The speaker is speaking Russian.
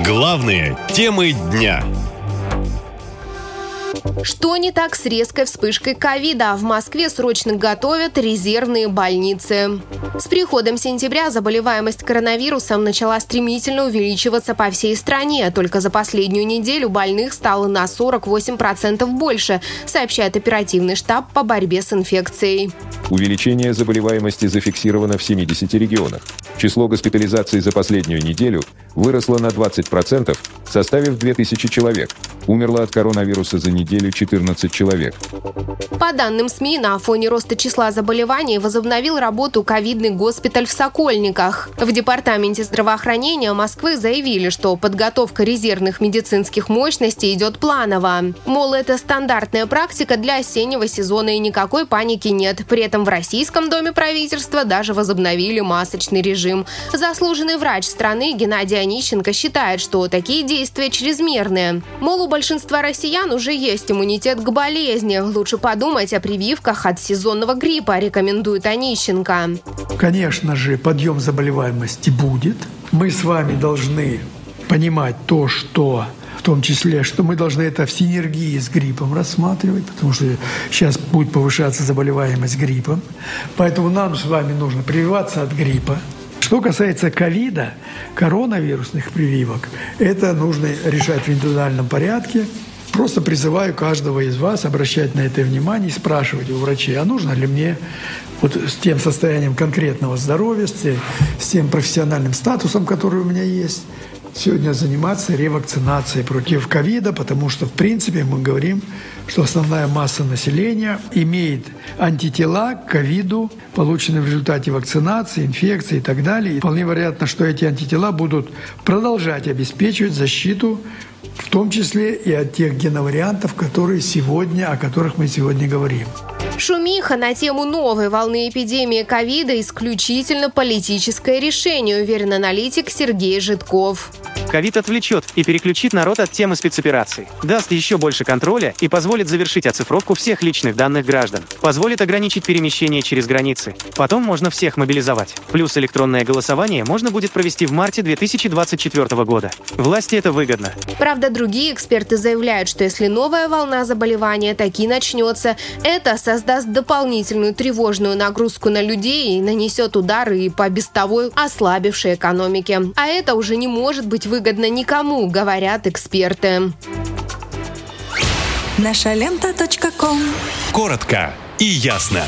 Главные темы дня. Что не так с резкой вспышкой ковида? В Москве срочно готовят резервные больницы. С приходом сентября заболеваемость коронавирусом начала стремительно увеличиваться по всей стране. Только за последнюю неделю больных стало на 48% больше, сообщает оперативный штаб по борьбе с инфекцией. Увеличение заболеваемости зафиксировано в 70 регионах. Число госпитализаций за последнюю неделю выросло на 20%, составив 2000 человек. Умерло от коронавируса за неделю 14 человек. По данным СМИ, на фоне роста числа заболеваний возобновил работу ковидный госпиталь в Сокольниках. В Департаменте здравоохранения Москвы заявили, что подготовка резервных медицинских мощностей идет планово. Мол, это стандартная практика для осеннего сезона и никакой паники нет. При этом в Российском доме правительства даже возобновили масочный режим. Заслуженный врач страны Геннадий Онищенко считает, что такие действия чрезмерные. Мол, у большинства россиян уже есть иммунитет к болезни. Лучше подумать о прививках от сезонного гриппа, рекомендует Онищенко. Конечно же, подъем заболеваемости будет. Мы с вами должны понимать то, что в том числе, что мы должны это в синергии с гриппом рассматривать, потому что сейчас будет повышаться заболеваемость гриппом. Поэтому нам с вами нужно прививаться от гриппа. Что касается ковида, коронавирусных прививок, это нужно решать в индивидуальном порядке. Просто призываю каждого из вас обращать на это внимание и спрашивать у врачей, а нужно ли мне вот с тем состоянием конкретного здоровья, с тем, профессиональным статусом, который у меня есть, сегодня заниматься ревакцинацией против ковида, потому что, в принципе, мы говорим, что основная масса населения имеет антитела к ковиду, полученные в результате вакцинации, инфекции и так далее. И вполне вероятно, что эти антитела будут продолжать обеспечивать защиту в том числе и от тех геновариантов, которые сегодня, о которых мы сегодня говорим. Шумиха на тему новой волны эпидемии ковида исключительно политическое решение, уверен аналитик Сергей Житков. Ковид отвлечет и переключит народ от темы спецопераций, даст еще больше контроля и позволит завершить оцифровку всех личных данных граждан, позволит ограничить перемещение через границы. Потом можно всех мобилизовать. Плюс электронное голосование можно будет провести в марте 2024 года. Власти это выгодно. Правда, другие эксперты заявляют, что если новая волна заболевания таки начнется, это создаст дополнительную тревожную нагрузку на людей и нанесет удары и по без того ослабившей экономике. А это уже не может быть выгодно никому, говорят эксперты. Наша лента. Коротко и ясно.